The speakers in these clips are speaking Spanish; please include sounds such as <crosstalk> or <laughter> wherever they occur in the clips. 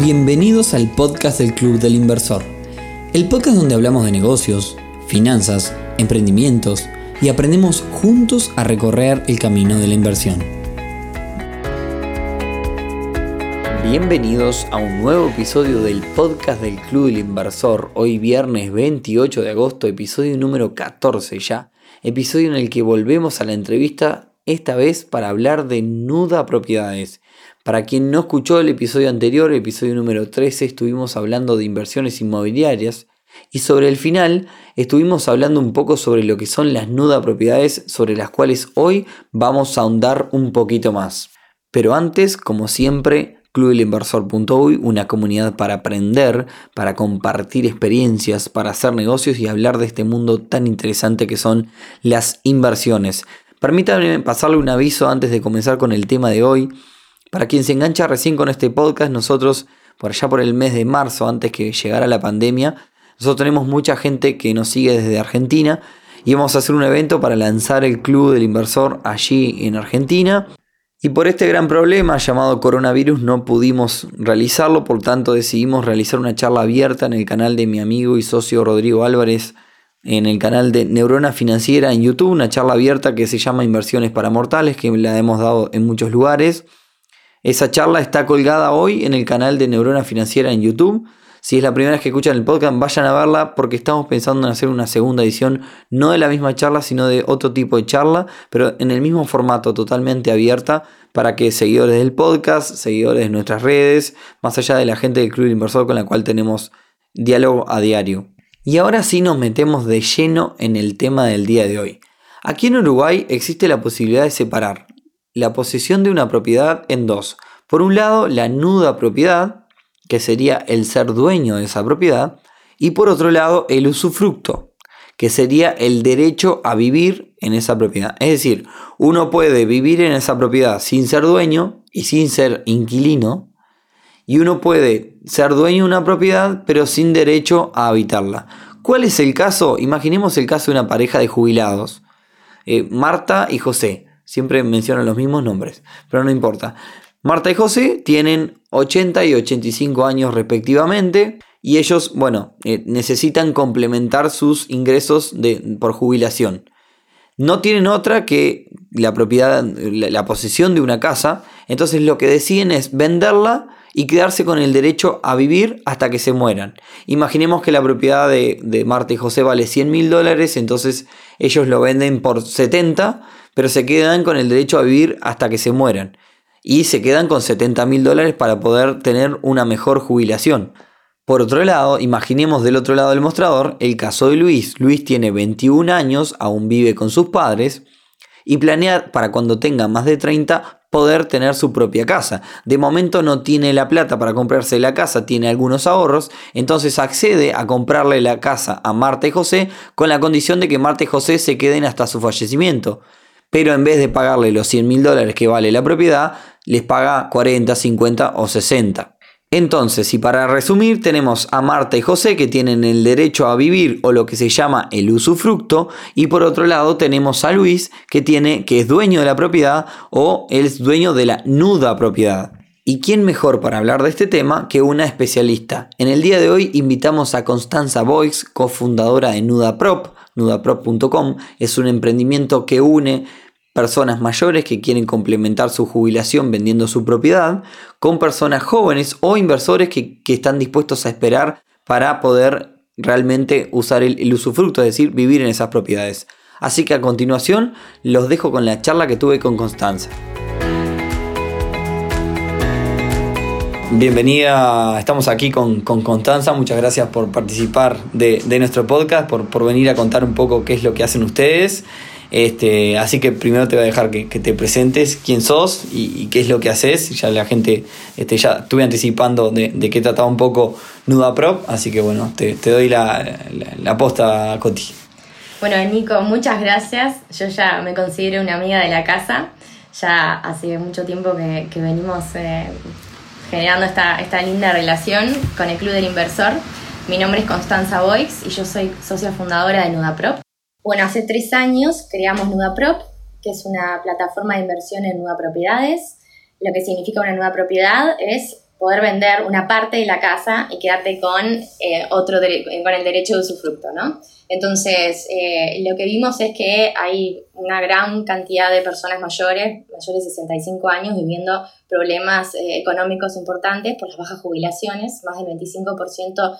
Bienvenidos al podcast del Club del Inversor, el podcast donde hablamos de negocios, finanzas, emprendimientos y aprendemos juntos a recorrer el camino de la inversión. Bienvenidos a un nuevo episodio del podcast del Club del Inversor, hoy viernes 28 de agosto, episodio número 14 ya, episodio en el que volvemos a la entrevista, esta vez para hablar de Nuda Propiedades para quien no escuchó el episodio anterior, episodio número 13, estuvimos hablando de inversiones inmobiliarias y sobre el final estuvimos hablando un poco sobre lo que son las nuda propiedades sobre las cuales hoy vamos a ahondar un poquito más. Pero antes, como siempre, clubelinversor.uy, una comunidad para aprender, para compartir experiencias, para hacer negocios y hablar de este mundo tan interesante que son las inversiones. Permítanme pasarle un aviso antes de comenzar con el tema de hoy. Para quien se engancha recién con este podcast, nosotros por allá por el mes de marzo, antes que llegara la pandemia, nosotros tenemos mucha gente que nos sigue desde Argentina y vamos a hacer un evento para lanzar el Club del Inversor allí en Argentina. Y por este gran problema llamado coronavirus no pudimos realizarlo, por tanto decidimos realizar una charla abierta en el canal de mi amigo y socio Rodrigo Álvarez, en el canal de Neurona Financiera en YouTube, una charla abierta que se llama Inversiones para Mortales, que la hemos dado en muchos lugares. Esa charla está colgada hoy en el canal de Neurona Financiera en YouTube. Si es la primera vez que escuchan el podcast, vayan a verla porque estamos pensando en hacer una segunda edición, no de la misma charla, sino de otro tipo de charla, pero en el mismo formato, totalmente abierta, para que seguidores del podcast, seguidores de nuestras redes, más allá de la gente del Club Inversor con la cual tenemos diálogo a diario. Y ahora sí nos metemos de lleno en el tema del día de hoy. Aquí en Uruguay existe la posibilidad de separar la posesión de una propiedad en dos. Por un lado, la nuda propiedad, que sería el ser dueño de esa propiedad, y por otro lado, el usufructo, que sería el derecho a vivir en esa propiedad. Es decir, uno puede vivir en esa propiedad sin ser dueño y sin ser inquilino, y uno puede ser dueño de una propiedad pero sin derecho a habitarla. ¿Cuál es el caso? Imaginemos el caso de una pareja de jubilados, eh, Marta y José. Siempre mencionan los mismos nombres, pero no importa. Marta y José tienen 80 y 85 años respectivamente y ellos, bueno, eh, necesitan complementar sus ingresos de, por jubilación. No tienen otra que la propiedad, la, posesión de una casa, entonces lo que deciden es venderla y quedarse con el derecho a vivir hasta que se mueran. Imaginemos que la propiedad de, de Marta y José vale 100 mil dólares, entonces ellos lo venden por 70 pero se quedan con el derecho a vivir hasta que se mueran. Y se quedan con 70 mil dólares para poder tener una mejor jubilación. Por otro lado, imaginemos del otro lado del mostrador el caso de Luis. Luis tiene 21 años, aún vive con sus padres y planea para cuando tenga más de 30 poder tener su propia casa. De momento no tiene la plata para comprarse la casa, tiene algunos ahorros, entonces accede a comprarle la casa a Marta y José con la condición de que Marta y José se queden hasta su fallecimiento pero en vez de pagarle los 100 mil dólares que vale la propiedad, les paga 40, 50 o 60. Entonces, y para resumir, tenemos a Marta y José que tienen el derecho a vivir o lo que se llama el usufructo, y por otro lado tenemos a Luis que tiene que es dueño de la propiedad o es dueño de la nuda propiedad. ¿Y quién mejor para hablar de este tema que una especialista? En el día de hoy invitamos a Constanza Boix, cofundadora de Nuda Prop, nudaprop.com es un emprendimiento que une personas mayores que quieren complementar su jubilación vendiendo su propiedad con personas jóvenes o inversores que, están dispuestos a esperar para poder realmente usar el, el usufructo, es decir, vivir en esas propiedades. Así que a continuación los dejo con la charla que tuve con Constanza. Bienvenida, estamos aquí con, Constanza, muchas gracias por participar de, nuestro podcast, por, venir a contar un poco qué es lo que hacen ustedes. Este, así que primero te voy a dejar que, te presentes quién sos y, qué es lo que haces. Ya la gente, este, ya estuve anticipando de, qué trataba un poco Nuda Prop, así que bueno, te, doy la, la, posta, Coti. Bueno, Nico, muchas gracias. Yo ya me considero una amiga de la casa. Ya hace mucho tiempo que, venimos eh, generando esta, esta linda relación con el Club del Inversor. Mi nombre es Constanza Boix y yo soy socia fundadora de NudaProp. Bueno, hace tres años creamos NudaProp, que es una plataforma de inversión en nuda propiedades. Lo que significa una nueva propiedad es poder vender una parte de la casa y quedarte con, eh, otro con el derecho de usufructo, ¿no? Entonces, eh, lo que vimos es que hay una gran cantidad de personas mayores, mayores de 65 años, viviendo problemas eh, económicos importantes por las bajas jubilaciones. Más del 25%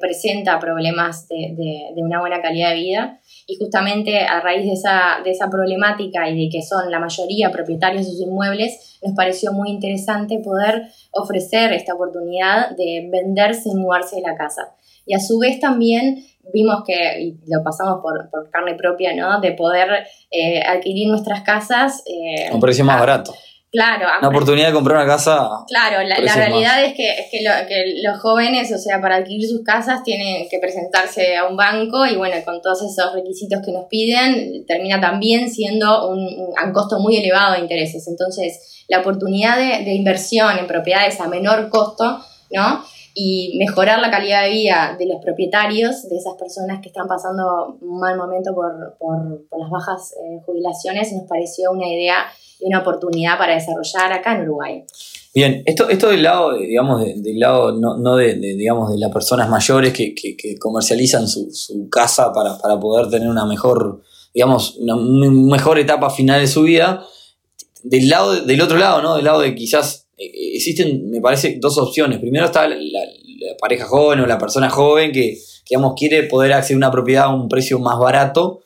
presenta problemas de, de, una buena calidad de vida. Y justamente a raíz de esa, de esa problemática y de que son la mayoría propietarios de sus inmuebles, nos pareció muy interesante poder ofrecer esta oportunidad de venderse y mudarse de la casa. Y a su vez también vimos que, y lo pasamos por, carne propia, ¿no? De poder eh, adquirir nuestras casas. Eh, a un precio más barato. Claro. Una oportunidad de comprar una casa. Claro, la, realidad es, que, es que, los jóvenes, o sea, para adquirir sus casas tienen que presentarse a un banco y bueno, con todos esos requisitos que nos piden, termina también siendo un, un costo muy elevado de intereses. Entonces, la oportunidad de, de inversión en propiedades a menor costo, ¿no? y mejorar la calidad de vida de los propietarios, de esas personas que están pasando un mal momento por, por, por las bajas eh, jubilaciones, nos pareció una idea y una oportunidad para desarrollar acá en Uruguay. Bien, esto, esto del lado, digamos, del lado no, no de, digamos, de las personas mayores que, que, comercializan su, su casa para, para, poder tener una mejor, digamos, una mejor etapa final de su vida, del lado, del otro lado, ¿no? Del lado de quizás eh, existen, me parece, dos opciones. Primero está la, pareja joven o la persona joven que, digamos, quiere poder acceder a una propiedad a un precio más barato.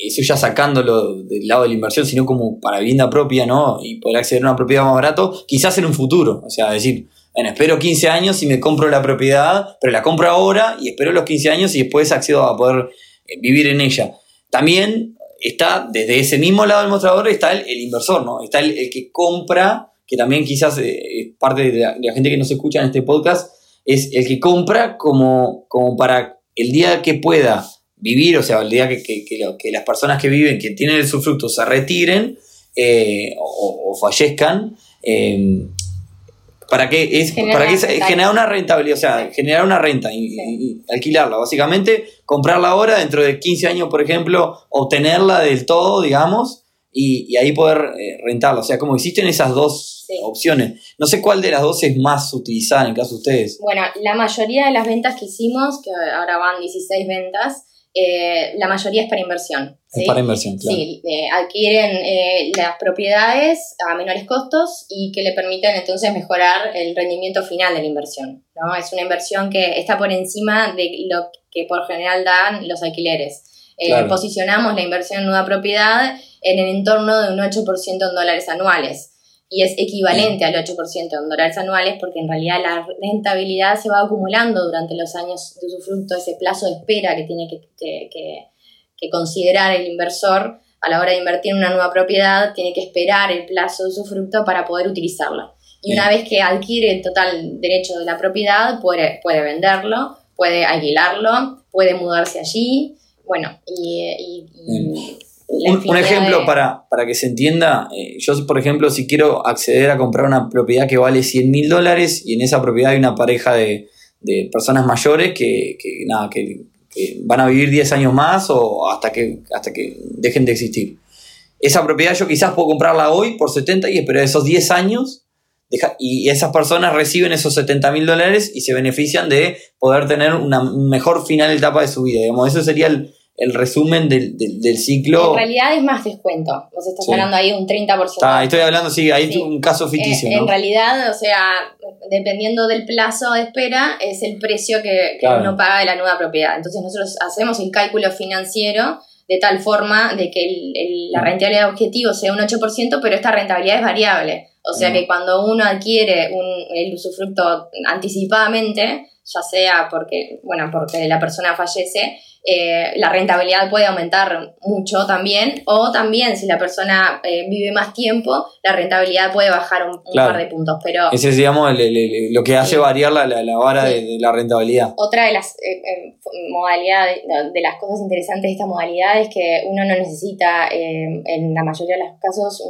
Eso ya sacándolo del lado de la inversión, sino como para vivienda propia, ¿no? Y poder acceder a una propiedad más barato, quizás en un futuro. O sea, decir, bueno, espero 15 años y me compro la propiedad, pero la compro ahora y espero los 15 años y después accedo a poder eh, vivir en ella. También está, desde ese mismo lado del mostrador, está el, inversor, ¿no? Está el, el que compra que también quizás eh, parte de la, gente que nos escucha en este podcast, es el que compra como, como para el día que pueda vivir, o sea, el día que, que, las personas que viven, que tienen el sufructo, se retiren eh, o, fallezcan, em, para que es para que generar una rentabilidad, o sea, generar una renta y, alquilarla, básicamente comprarla ahora, dentro de 15 años, por ejemplo, obtenerla del todo, digamos, y, ahí poder eh, rentarla. O sea, como existen esas dos opciones. No sé cuál de las dos es más utilizada en el caso de ustedes. Bueno, la mayoría de las ventas que hicimos, que ahora van 16 ventas, eh, la mayoría es para inversión. Es para inversión, claro. Sí, eh, adquieren eh, las propiedades a menores costos y que le permiten entonces mejorar el rendimiento final de la inversión. ¿no? Es una inversión que está por encima de lo que por general dan los alquileres. Posicionamos la inversión en nueva propiedad en el entorno de un 8% en dólares anuales y es equivalente al 8% en dólares anuales porque en realidad la rentabilidad se va acumulando durante los años de usufructo, ese plazo de espera que tiene que, considerar el inversor a la hora de invertir en una nueva propiedad, tiene que esperar el plazo de usufructo para poder utilizarla. Y una vez que adquiere el total derecho de la propiedad, puede, puede venderlo, puede alquilarlo, puede mudarse allí, bueno, y un, ejemplo para, para, que se entienda, eh, yo por ejemplo si quiero acceder a comprar una propiedad que vale 100 mil dólares y en esa propiedad hay una pareja de, personas mayores que, nada, que, van a vivir 10 años más o hasta que, hasta que dejen de existir. Esa propiedad yo quizás puedo comprarla hoy por 70 y esperar esos 10 años y esas personas reciben esos 70 mil dólares y se benefician de poder tener una mejor final etapa de su vida. Digamos, eso sería el, el resumen del, del, ciclo. En realidad es más descuento. Vos estás hablando ahí de un 30%. estoy hablando, sí, hay un caso ficticio. Eh, en realidad, o sea, dependiendo del plazo de espera, es el precio que, uno paga de la nueva propiedad. Entonces nosotros hacemos el cálculo financiero de tal forma de que la rentabilidad objetivo sea un 8%, pero esta rentabilidad es variable. O sea que cuando uno adquiere un, el usufructo anticipadamente, ya sea porque, bueno, porque la persona fallece, eh, la rentabilidad puede aumentar mucho también, o también si la persona eh, vive más tiempo, la rentabilidad puede bajar un, par de puntos. Pero, Ese es, digamos, lo que hace variar la, la, vara de, la rentabilidad. Otra de las eh, modalidades, de las cosas interesantes de esta modalidad es que uno no necesita, en la mayoría de los casos,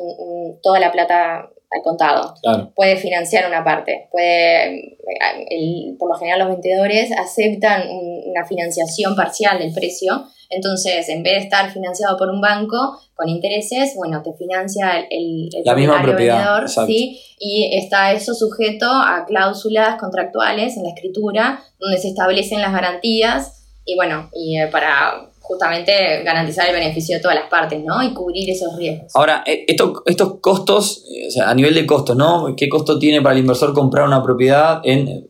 toda la plata al contado. Puede financiar una parte. Puede, por lo general los vendedores aceptan una financiación parcial del precio Entonces, en vez de estar financiado por un banco con intereses, bueno, te financia el, el La misma propiedad, vendedor. ¿sí? Y está eso sujeto a cláusulas contractuales en la escritura, donde se establecen las garantías y bueno, y eh, para justamente garantizar el beneficio de todas las partes, ¿no? Y cubrir esos riesgos. Ahora, eh, esto- estos costos, eh, o sea, a nivel de costos, ¿no? ¿Qué costo tiene para el inversor comprar una propiedad en...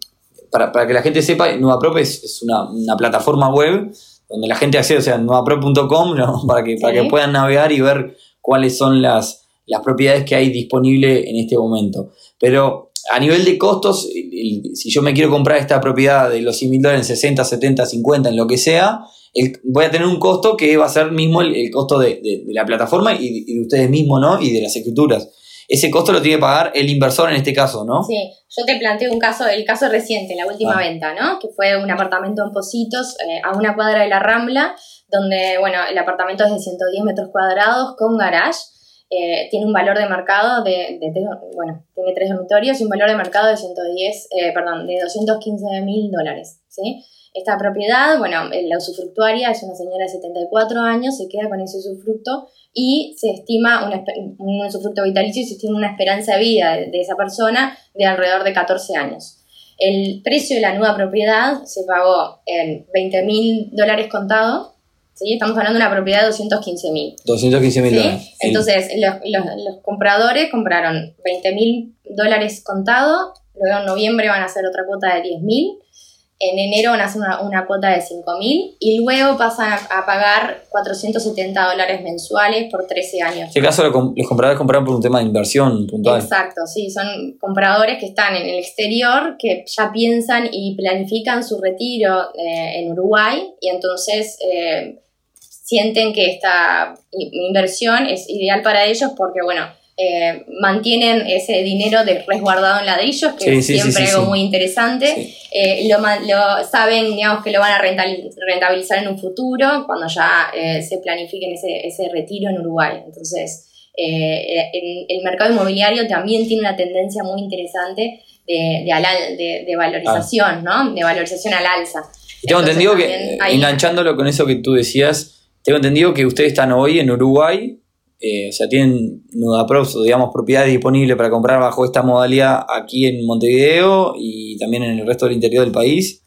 Para, para que la gente sepa, Nuevaprop es, es una, una plataforma web donde la gente accede, o sea, nuevaprop.com, ¿no? <laughs> para, que, para Sí. que puedan navegar y ver cuáles son las, las propiedades que hay disponibles en este momento. Pero a nivel de costos, si yo me quiero comprar esta propiedad de los 100 mil dólares en 60, 70, 50, en lo que sea, el- voy a tener un costo que va a ser mismo el, el costo de, de- de la plataforma y, y de ustedes mismos, ¿no? Y de las escrituras. Ese costo lo tiene que pagar el inversor en este caso, ¿no? Sí, yo te planteo un caso, el caso reciente, la última Ah. venta, ¿no? Que fue un apartamento en Positos, eh, a una cuadra de la Rambla, donde, bueno, el apartamento es de 110 metros cuadrados con garage. eh, tiene un valor de mercado de, de bueno, tiene tres dormitorios y un valor de mercado de 110, eh, perdón, de 215 mil dólares, ¿sí? Esta propiedad, bueno, eh, la usufructuaria es una señora de 74 años, se queda con ese usufructo y se estima una, un usufructo vitalicio y se estima una esperanza de vida de, de esa persona de alrededor de 14 años. El precio de la nueva propiedad se pagó en 20 mil dólares contados, ¿sí? estamos hablando de una propiedad de 215 mil. 215 mil ¿sí? dólares. Entonces, los, los- los compradores compraron 20 mil dólares contados, luego en noviembre van a hacer otra cuota de 10 mil, en enero van a hacer una, una cuota de 5 mil y luego pasan a, a pagar 470 dólares mensuales por 13 años. en este caso los compradores compraron por un tema de inversión puntual. Exacto, sí, son compradores que están en el exterior, que ya piensan y planifican su retiro eh, en Uruguay y entonces eh, sienten que esta inversión es ideal para ellos porque, bueno, eh, mantienen ese dinero de resguardado en ladrillos, que Sí, es sí, siempre sí, algo muy interesante. Eh, lo, lo saben, digamos, que lo van a rentabilizar en un futuro cuando ya eh, se planifiquen ese, ese retiro en Uruguay. Entonces, eh, en- el mercado inmobiliario también tiene una tendencia muy interesante de, de, al- de- de valorización, ¿no? De valorización al alza. Y tengo Entonces, entendido que, ahí- enganchándolo con eso que tú decías, tengo entendido que ustedes están hoy en Uruguay, eh, o sea, tienen Nudaprops, o digamos, propiedades disponibles para comprar bajo esta modalidad aquí en Montevideo y también en el resto del interior del país.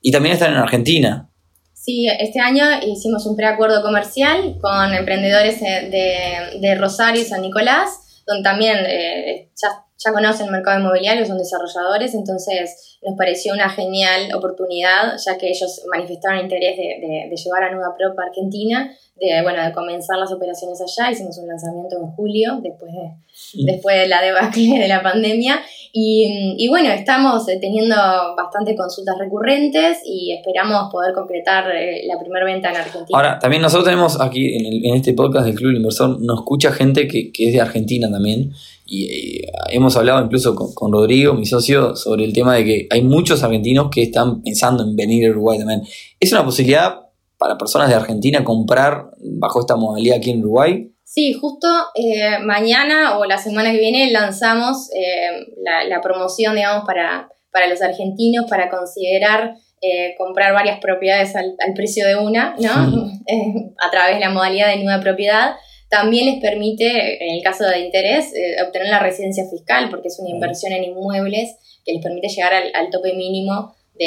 Y también están en Argentina. Sí, este año hicimos un preacuerdo comercial con emprendedores eh, de, de Rosario y San Nicolás, donde también eh, ya, ya conocen el mercado inmobiliario, son desarrolladores, entonces nos pareció una genial oportunidad, ya que ellos manifestaron interés de, de- de llevar a Nuda Prop a Argentina, de, bueno, de comenzar las operaciones allá, hicimos un lanzamiento en julio, después de, después de la debacle de la pandemia. Y, y bueno, estamos eh, teniendo bastante consultas recurrentes y esperamos poder concretar eh, la primera venta en Argentina. Ahora, también nosotros tenemos aquí en, el- en este podcast del Club del Inversor, nos escucha gente que, que es de Argentina también. Y eh, hemos hablado incluso con, con Rodrigo, mi socio, sobre el tema de que hay muchos argentinos que están pensando en venir a Uruguay también. ¿Es una posibilidad para personas de Argentina comprar bajo esta modalidad aquí en Uruguay? Sí, justo eh, mañana o la semana que viene lanzamos eh, la, la promoción, digamos, para, para los argentinos para considerar eh, comprar varias propiedades al, al precio de una, ¿no? <laughs> A través de la modalidad de nueva propiedad. También les permite, en el caso de interés, eh, obtener la residencia fiscal, porque es una inversión en inmuebles que les permite llegar al, al tope mínimo de,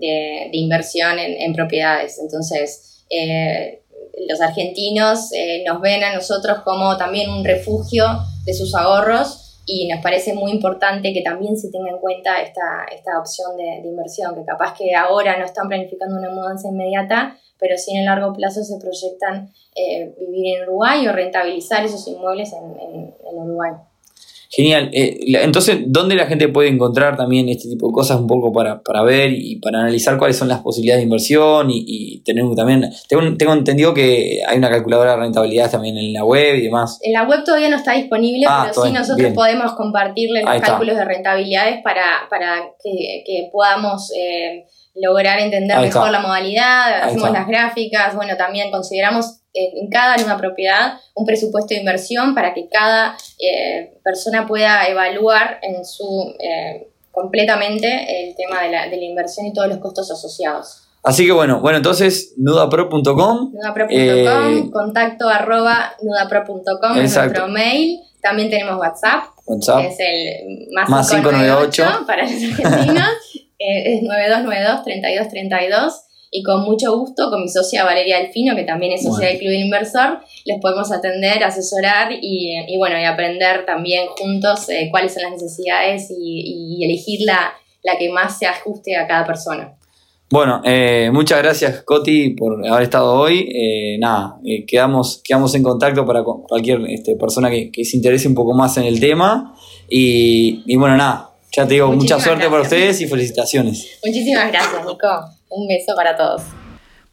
de- de inversión en, en propiedades. Entonces, eh, los argentinos eh, nos ven a nosotros como también un refugio de sus ahorros y nos parece muy importante que también se tenga en cuenta esta, esta opción de, inversión, que capaz que ahora no están planificando una mudanza inmediata, pero sí en el largo plazo se proyectan eh, vivir en Uruguay o rentabilizar esos inmuebles en- en Uruguay. Genial. Eh, entonces, ¿dónde la gente puede encontrar también este tipo de cosas un poco para, para ver y para analizar cuáles son las posibilidades de inversión y, y tener también... Tengo, tengo entendido que hay una calculadora de rentabilidad también en la web y demás. En la web todavía no está disponible, Ah, pero sí todavía, nosotros bien. podemos compartirle los Ahí está. cálculos de rentabilidades para, para que, que podamos eh, lograr entender mejor la modalidad, hacemos las gráficas, bueno, también consideramos en cada nueva propiedad un presupuesto de inversión para que cada eh, persona pueda evaluar en su eh, completamente el tema de la, de la inversión y todos los costos asociados. Así que bueno, bueno, entonces nudapro.com. Nudapro.com, eh, contacto arroba nudapro.com es nuestro mail. También tenemos WhatsApp, WhatsApp. es el más, 598 para los argentinos. <laughs> eh, es 9292 3232 y con mucho gusto con mi socia Valeria Delfino, que también es socia del Club Inversor, les podemos atender, asesorar y, bueno, y aprender también juntos eh, cuáles son las necesidades y, elegir la, la que más se ajuste a cada persona. Bueno, eh, muchas gracias Coti por haber estado hoy. Eh, nada, quedamos, quedamos en contacto para cualquier este, persona que, se interese un poco más en el tema. Y, bueno, nada, ya te digo, mucha suerte para ustedes y felicitaciones. Muchísimas gracias, Nico. Un beso para todos.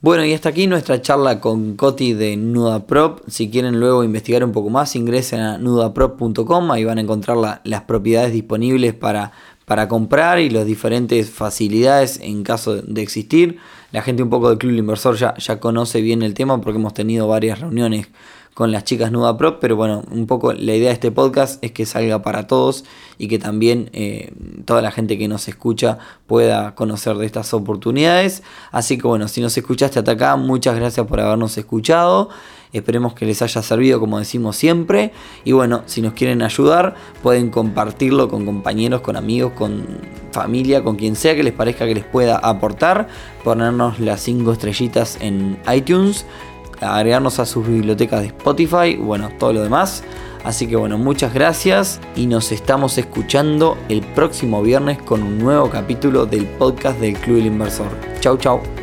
Bueno, y hasta aquí nuestra charla con Coti de NudaProp. Si quieren luego investigar un poco más, ingresen a nudaprop.com, ahí van a encontrar las propiedades disponibles para para comprar y las diferentes facilidades en caso de existir. La gente un poco del Club Inversor ya, ya conoce bien el tema porque hemos tenido varias reuniones con las chicas Nuda Pro, pero bueno, un poco la idea de este podcast es que salga para todos y que también eh, toda la gente que nos escucha pueda conocer de estas oportunidades. Así que bueno, si nos escuchaste hasta acá, muchas gracias por habernos escuchado. Esperemos que les haya servido como decimos siempre. Y bueno, si nos quieren ayudar, pueden compartirlo con compañeros, con amigos, con familia, con quien sea que les parezca que les pueda aportar. Ponernos las 5 estrellitas en iTunes agregarnos a sus bibliotecas de Spotify, bueno, todo lo demás. Así que bueno, muchas gracias y nos estamos escuchando el próximo viernes con un nuevo capítulo del podcast del Club del Inversor. Chau, chau.